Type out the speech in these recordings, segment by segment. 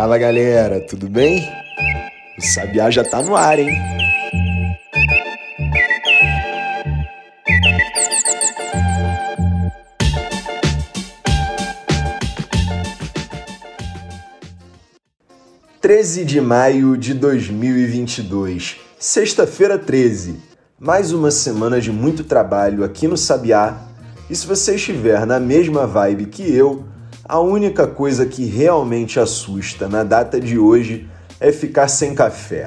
Fala galera, tudo bem? O Sabiá já tá no ar, hein? Treze de maio de 2022, sexta-feira 13. Mais uma semana de muito trabalho aqui no Sabiá. E se você estiver na mesma vibe que eu, a única coisa que realmente assusta na data de hoje é ficar sem café.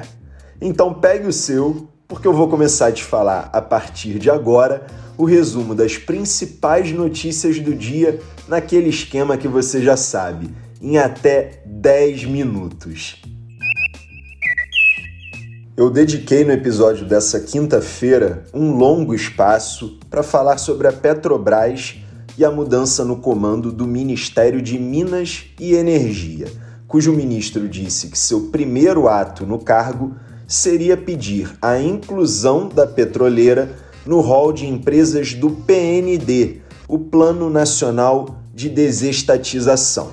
Então pegue o seu, porque eu vou começar a te falar a partir de agora o resumo das principais notícias do dia naquele esquema que você já sabe, em até 10 minutos. Eu dediquei no episódio dessa quinta-feira um longo espaço para falar sobre a Petrobras e a mudança no comando do Ministério de Minas e Energia, cujo ministro disse que seu primeiro ato no cargo seria pedir a inclusão da petroleira no rol de empresas do PND, o Plano Nacional de Desestatização.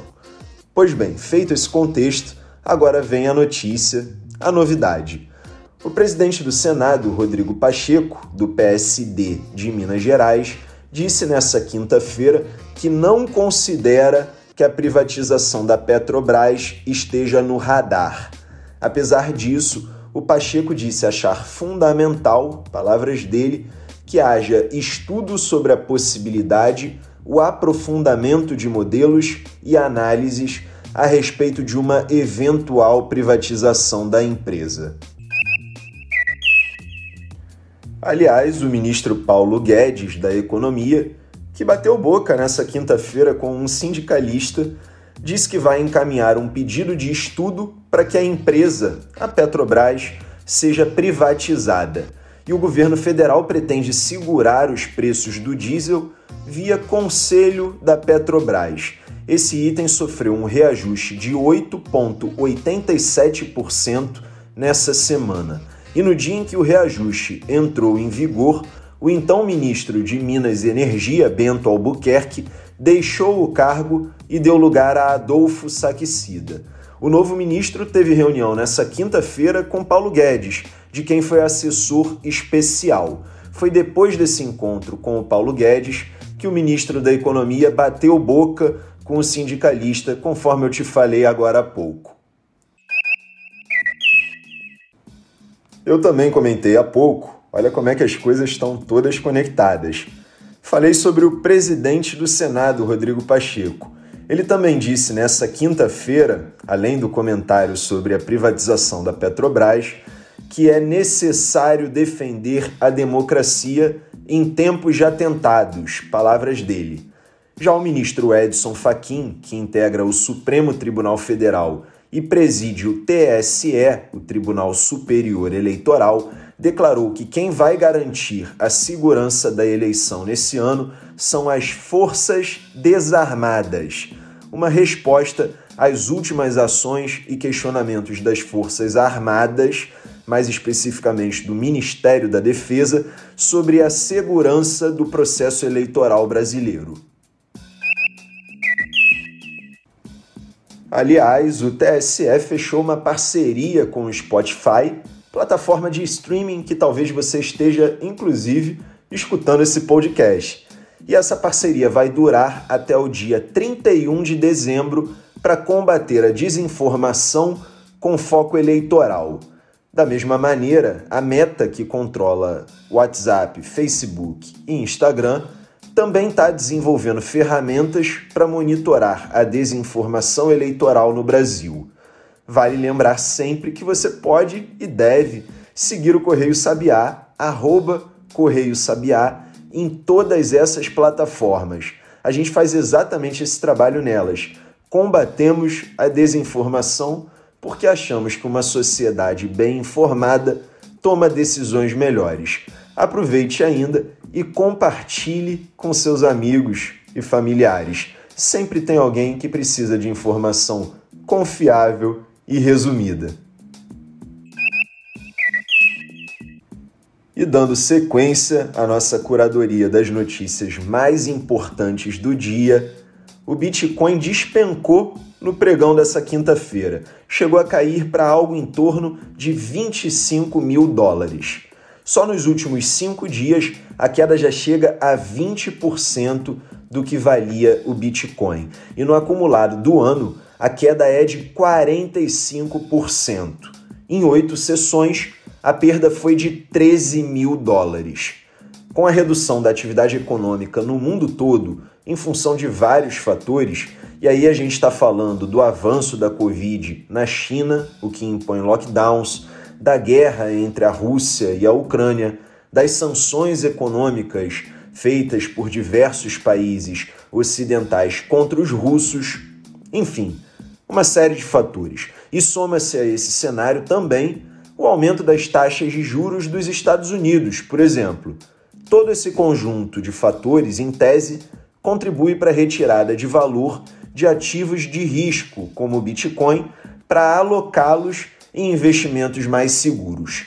Pois bem, feito esse contexto, agora vem a notícia, a novidade. O presidente do Senado, Rodrigo Pacheco, do PSD de Minas Gerais, disse nessa quinta-feira que não considera que a privatização da Petrobras esteja no radar. Apesar disso, o Pacheco disse achar fundamental, palavras dele, que haja estudo sobre a possibilidade, o aprofundamento de modelos e análises a respeito de uma eventual privatização da empresa. Aliás, o ministro Paulo Guedes, da Economia, que bateu boca nessa quinta-feira com um sindicalista, disse que vai encaminhar um pedido de estudo para que a empresa, a Petrobras, seja privatizada. E o governo federal pretende segurar os preços do diesel via conselho da Petrobras. Esse item sofreu um reajuste de 8,87% nessa semana. E no dia em que o reajuste entrou em vigor, o então ministro de Minas e Energia, Bento Albuquerque, deixou o cargo e deu lugar a Adolfo Saquicida. O novo ministro teve reunião nessa quinta-feira com Paulo Guedes, de quem foi assessor especial. Foi depois desse encontro com o Paulo Guedes que o ministro da Economia bateu boca com o sindicalista, conforme eu te falei agora há pouco. Eu também comentei há pouco, olha como é que as coisas estão todas conectadas. Falei sobre o presidente do Senado, Rodrigo Pacheco. Ele também disse nessa quinta-feira, além do comentário sobre a privatização da Petrobras, que é necessário defender a democracia em tempos de atentados, palavras dele. Já o ministro Edson Fachin, que integra o Supremo Tribunal Federal e preside o TSE, o Tribunal Superior Eleitoral, declarou que quem vai garantir a segurança da eleição nesse ano são as Forças Desarmadas, uma resposta às últimas ações e questionamentos das Forças Armadas, mais especificamente do Ministério da Defesa, sobre a segurança do processo eleitoral brasileiro. Aliás, o TSE fechou uma parceria com o Spotify, plataforma de streaming que talvez você esteja, inclusive, escutando esse podcast. E essa parceria vai durar até o dia 31 de dezembro para combater a desinformação com foco eleitoral. Da mesma maneira, a Meta, que controla WhatsApp, Facebook e Instagram, também está desenvolvendo ferramentas para monitorar a desinformação eleitoral no Brasil. Vale lembrar sempre que você pode e deve seguir o Correio Sabiá, arroba Correio Sabiá, em todas essas plataformas. A gente faz exatamente esse trabalho nelas. Combatemos a desinformação porque achamos que uma sociedade bem informada toma decisões melhores. Aproveite ainda e compartilhe com seus amigos e familiares. Sempre tem alguém que precisa de informação confiável e resumida. E dando sequência à nossa curadoria das notícias mais importantes do dia, o Bitcoin despencou no pregão dessa quinta-feira. Chegou a cair para algo em torno de 25 mil dólares. Só nos últimos cinco dias, a queda já chega a 20% do que valia o Bitcoin. E no acumulado do ano, a queda é de 45%. Em oito sessões, a perda foi de 13 mil dólares. Com a redução da atividade econômica no mundo todo, em função de vários fatores, e aí a gente está falando do avanço da Covid na China, o que impõe lockdowns, da guerra entre a Rússia e a Ucrânia, das sanções econômicas feitas por diversos países ocidentais contra os russos, enfim, uma série de fatores. E soma-se a esse cenário também o aumento das taxas de juros dos Estados Unidos, por exemplo. Todo esse conjunto de fatores, em tese, contribui para a retirada de valor de ativos de risco, como o Bitcoin, para alocá-los em investimentos mais seguros.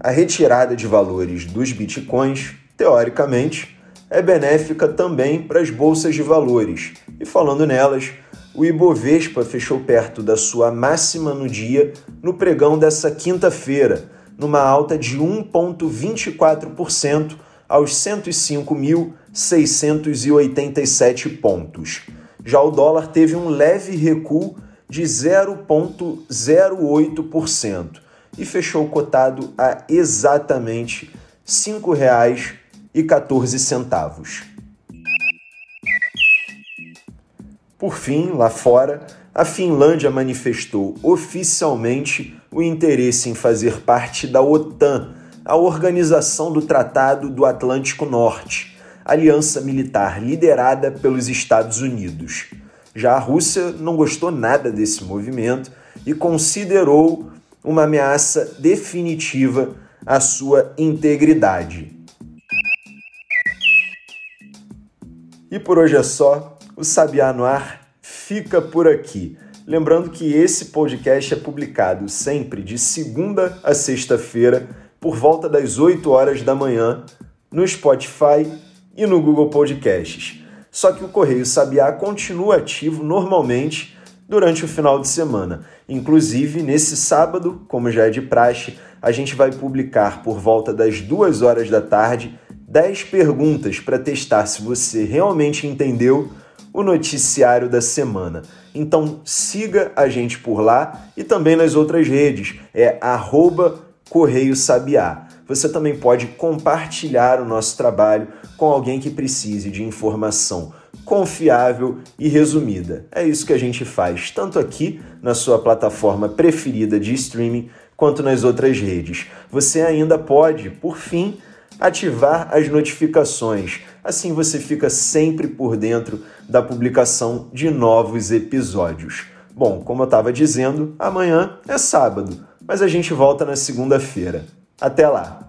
A retirada de valores dos bitcoins, teoricamente, é benéfica também para as bolsas de valores. E falando nelas, o Ibovespa fechou perto da sua máxima no dia no pregão dessa quinta-feira, numa alta de 1,24% aos 105.687 pontos. Já o dólar teve um leve recuo de 0,08% e fechou cotado a exatamente R$ 5,14. Por fim, lá fora, a Finlândia manifestou oficialmente o interesse em fazer parte da OTAN, a Organização do Tratado do Atlântico Norte, aliança militar liderada pelos Estados Unidos. Já a Rússia não gostou nada desse movimento e considerou uma ameaça definitiva à sua integridade. E por hoje é só. O Sabiá no Ar fica por aqui. Lembrando que esse podcast é publicado sempre de segunda a sexta-feira, por volta das 8 horas da manhã, no Spotify e no Google Podcasts. Só que o Correio Sabiá continua ativo normalmente durante o final de semana. Inclusive, nesse sábado, como já é de praxe, a gente vai publicar por volta das duas horas da tarde 10 perguntas para testar se você realmente entendeu o noticiário da semana. Então siga a gente por lá e também nas outras redes. É arroba Correio Sabiá. Você também pode compartilhar o nosso trabalho com alguém que precise de informação confiável e resumida. É isso que a gente faz, tanto aqui na sua plataforma preferida de streaming, quanto nas outras redes. Você ainda pode, por fim, ativar as notificações. Assim você fica sempre por dentro da publicação de novos episódios. Bom, como eu estava dizendo, amanhã é sábado, mas a gente volta na segunda-feira. Até lá!